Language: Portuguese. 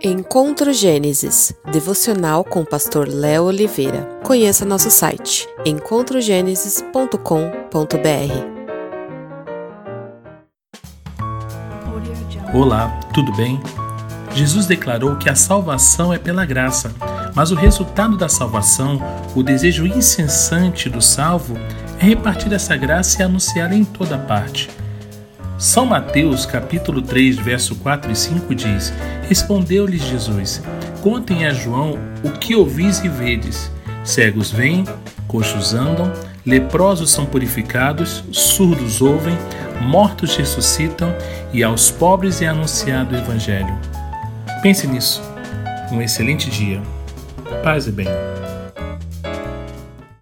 Encontro Gênesis, devocional com o pastor Léo Oliveira. Conheça nosso site encontrogenesis.com.br. Olá, tudo bem? Jesus declarou que a salvação é pela graça, mas o resultado da salvação, o desejo incessante do salvo, é repartir essa graça e anunciá-la em toda parte. São Mateus, capítulo 3, verso 4 e 5 diz: Respondeu-lhes Jesus: Contem a João o que ouvis e vedes. Cegos vêm, coxos andam, leprosos são purificados, surdos ouvem, mortos ressuscitam e aos pobres é anunciado o Evangelho. Pense nisso. Um excelente dia. Paz e bem.